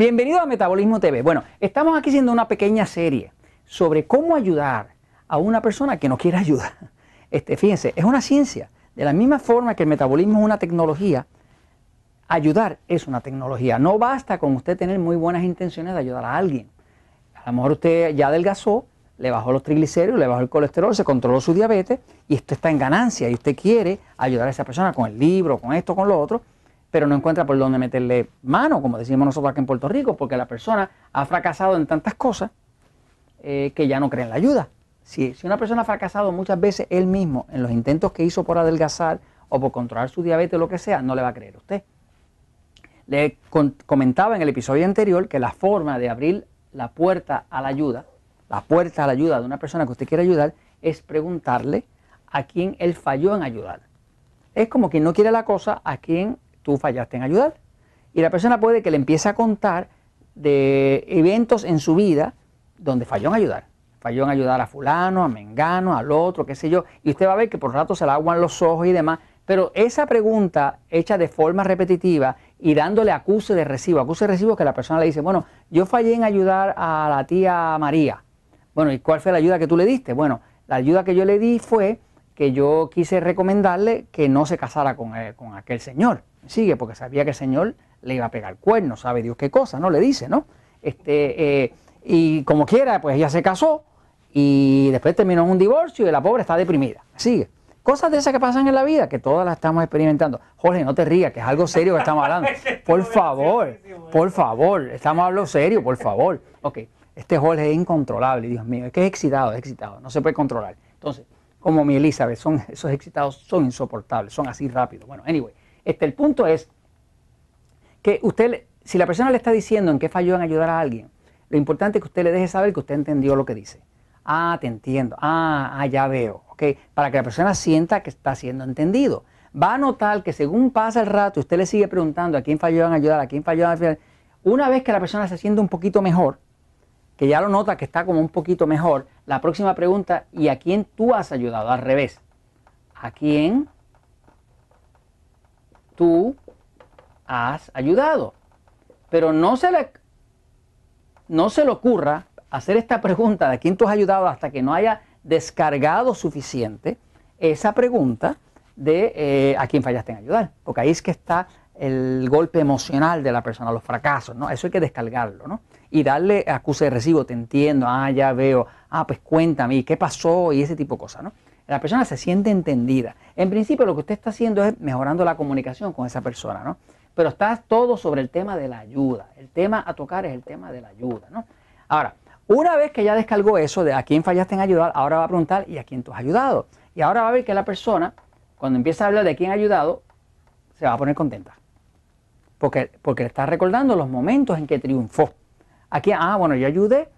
Bienvenido a Metabolismo TV. Bueno, estamos aquí haciendo una pequeña serie sobre cómo ayudar a una persona que no quiere ayuda. Este, fíjense, es una ciencia. De la misma forma que el metabolismo es una tecnología, ayudar es una tecnología. No basta con usted tener muy buenas intenciones de ayudar a alguien. A lo mejor usted ya adelgazó, le bajó los triglicéridos, le bajó el colesterol, se controló su diabetes y esto está en ganancia y usted quiere ayudar a esa persona con el libro, con esto, con lo otro, pero no encuentra por dónde meterle mano, como decimos nosotros aquí en Puerto Rico, porque la persona ha fracasado en tantas cosas eh, que ya no cree en la ayuda. Si, una persona ha fracasado muchas veces él mismo en los intentos que hizo por adelgazar o por controlar su diabetes o lo que sea, no le va a creer usted. Le comentaba en el episodio anterior que la forma de abrir la puerta a la ayuda la puerta a la ayuda de una persona que usted quiere ayudar es preguntarle a quién él falló en ayudar. Es como quien no quiere la cosa a quien tú fallaste en ayudar. Y la persona puede que le empiece a contar de eventos en su vida donde falló en ayudar. Falló en ayudar a fulano, a mengano, al otro, qué sé yo. Y usted va a ver que por rato se le aguan los ojos y demás. Pero esa pregunta hecha de forma repetitiva y dándole acuse de recibo, acuse de recibo que la persona le dice, bueno, yo fallé en ayudar a la tía María bueno, ¿y cuál fue la ayuda que tú le diste? Bueno, la ayuda que yo le di fue que yo quise recomendarle que no se casara con, eh, aquel señor. Sigue, porque sabía que el señor le iba a pegar cuerno, sabe Dios qué cosa, ¿no? Le dice, ¿no? Este, eh, y como quiera, pues ella se casó y después terminó en un divorcio y la pobre está deprimida. Sigue. Cosas de esas que pasan en la vida, que todas las estamos experimentando. Jorge, no te rías, que es algo serio que estamos hablando. Por favor, por favor, estamos hablando serio, por favor. Ok. Este Jorge es incontrolable, Dios mío, es que es excitado, es excitado, no se puede controlar. Entonces, como mi Elizabeth, son, esos excitados son insoportables, son así rápidos. Bueno, anyway, este, el punto es que usted, si la persona le está diciendo en qué falló en ayudar a alguien, lo importante es que usted le deje saber que usted entendió lo que dice. Ah, te entiendo. Ah, ah, ya veo. ¿ok? Para que la persona sienta que está siendo entendido. Va a notar que según pasa el rato, usted le sigue preguntando a quién falló en ayudar, a quién falló en ayudar. Una vez que la persona se siente un poquito mejor, que ya lo nota que está como un poquito mejor, la próxima pregunta, ¿y a quién tú has ayudado? Al revés. ¿A quién tú has ayudado? Pero no se le, no se le ocurra hacer esta pregunta de a quién tú has ayudado hasta que no haya descargado suficiente esa pregunta de eh, a quién fallaste en ayudar. Porque ahí es que está el golpe emocional de la persona, los fracasos, ¿no? Eso hay que descargarlo, ¿no? Y darle acuse de recibo, te entiendo, ah, ya veo, ah, pues cuéntame, ¿qué pasó? Y ese tipo de cosas, ¿no? La persona se siente entendida. En principio lo que usted está haciendo es mejorando la comunicación con esa persona, ¿no? Pero está todo sobre el tema de la ayuda. El tema a tocar es el tema de la ayuda, ¿no? Ahora, una vez que ya descargó eso de a quién fallaste en ayudar, ahora va a preguntar, ¿y a quién tú has ayudado? Y ahora va a ver que la persona, cuando empieza a hablar de quién ha ayudado, se va a poner contenta porque, porque le está recordando los momentos en que triunfó. Aquí, ah, bueno, yo ayudé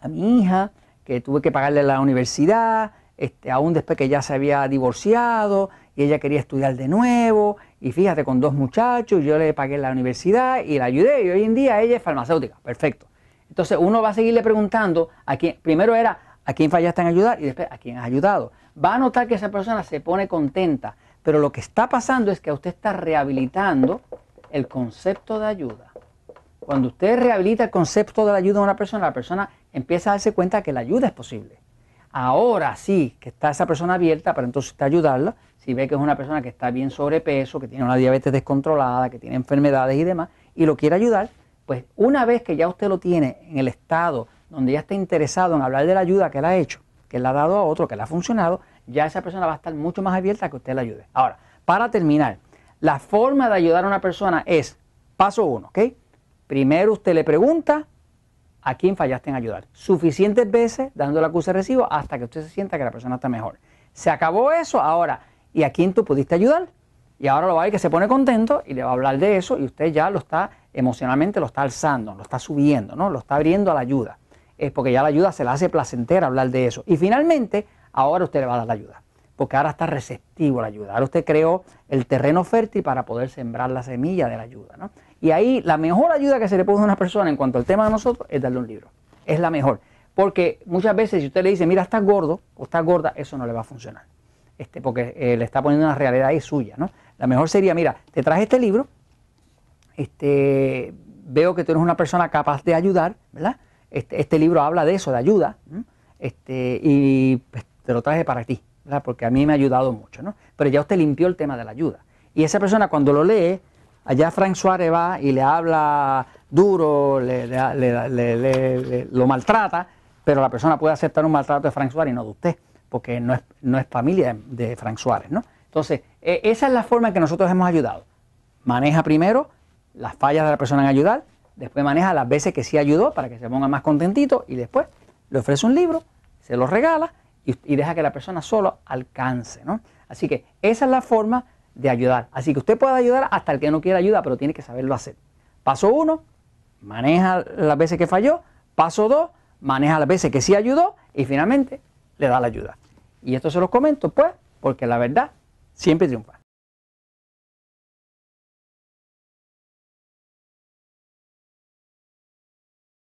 a mi hija, que tuve que pagarle la universidad, este, aún después que ya se había divorciado y ella quería estudiar de nuevo, y fíjate, con dos muchachos, yo le pagué la universidad y la ayudé, y hoy en día ella es farmacéutica, perfecto. Entonces uno va a seguirle preguntando a quién, primero era a quién fallaste en ayudar y después a quién has ayudado. Va a notar que esa persona se pone contenta, pero lo que está pasando es que usted está rehabilitando el concepto de ayuda. Cuando usted rehabilita el concepto de la ayuda a una persona, la persona empieza a darse cuenta que la ayuda es posible. Ahora sí, que está esa persona abierta para entonces usted ayudarla. Si ve que es una persona que está bien sobrepeso, que tiene una diabetes descontrolada, que tiene enfermedades y demás, y lo quiere ayudar, pues una vez que ya usted lo tiene en el estado donde ya está interesado en hablar de la ayuda que él ha hecho, que él ha dado a otro, que le ha funcionado, ya esa persona va a estar mucho más abierta a que usted la ayude. Ahora, para terminar, la forma de ayudar a una persona es, paso uno, ¿ok? Primero usted le pregunta a quién fallaste en ayudar. Suficientes veces dando la acusa de recibo hasta que usted se sienta que la persona está mejor. Se acabó eso, ahora, ¿y a quién tú pudiste ayudar? Y ahora lo va a ver que se pone contento y le va a hablar de eso y usted ya lo está emocionalmente, lo está alzando, lo está subiendo, ¿no? Lo está abriendo a la ayuda. Es porque ya la ayuda se le hace placentera hablar de eso. Y finalmente, ahora usted le va a dar la ayuda porque ahora está receptivo a la ayuda. Ahora usted creó el terreno fértil para poder sembrar la semilla de la ayuda. ¿no? Y ahí la mejor ayuda que se le puede dar a una persona en cuanto al tema de nosotros es darle un libro. Es la mejor. Porque muchas veces si usted le dice, mira, estás gordo o estás gorda, eso no le va a funcionar. Este, porque eh, le está poniendo una realidad ahí suya. ¿no? La mejor sería, mira, te traje este libro, este, veo que tú eres una persona capaz de ayudar, ¿verdad? Este, este libro habla de eso, de ayuda, este, y pues, te lo traje para ti, ¿verdad? Porque a mí me ha ayudado mucho, ¿no? Pero ya usted limpió el tema de la ayuda. Y esa persona cuando lo lee, allá Frank Suárez va y le habla duro, le, lo maltrata, pero la persona puede aceptar un maltrato de Frank Suárez y no de usted, porque no es, no es familia de Frank Suárez, ¿no? Entonces, e, esa es la forma en que nosotros hemos ayudado. Maneja primero las fallas de la persona en ayudar, después maneja las veces que sí ayudó para que se ponga más contentito y después le ofrece un libro, se lo regala y, deja que la persona solo alcance. ¿no? Así que esa es la forma de ayudar. Así que usted puede ayudar hasta el que no quiera ayuda, pero tiene que saberlo hacer. Paso uno, maneja las veces que falló. Paso dos, maneja las veces que sí ayudó y finalmente le da la ayuda. Y esto se los comento pues porque la verdad siempre triunfa.